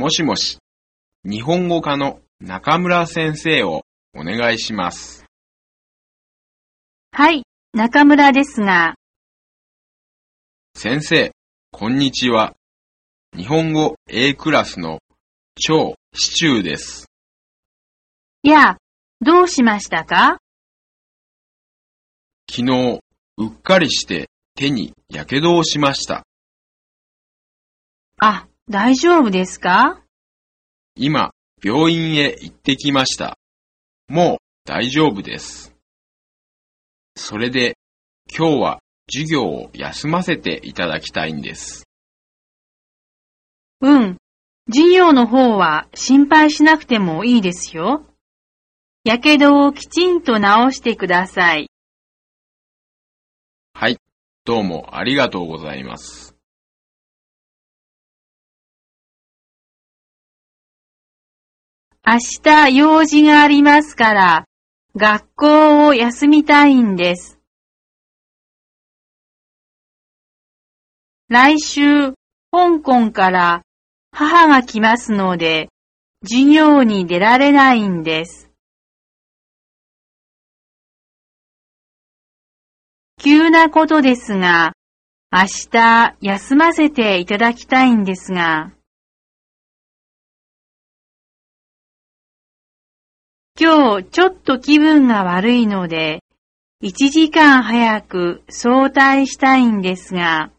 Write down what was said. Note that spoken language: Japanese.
もしもし、日本語科の中村先生をお願いします。はい、中村ですが、先生、こんにちは。日本語 A クラスの超シチューです。やあ、どうしましたか？昨日、うっかりして手に火傷をしました。あ、大丈夫ですか？今、病院へ行ってきました。もう大丈夫です。それで、今日は授業を休ませていただきたいんです。うん。授業の方は心配しなくてもいいですよ。やけどをきちんと治してください。はい、どうもありがとうございます。明日用事がありますから、学校を休みたいんです。来週、香港から母が来ますので、授業に出られないんです。急なことですが、明日休ませていただきたいんですが、今日ちょっと気分が悪いので、1時間早く早退したいんですが、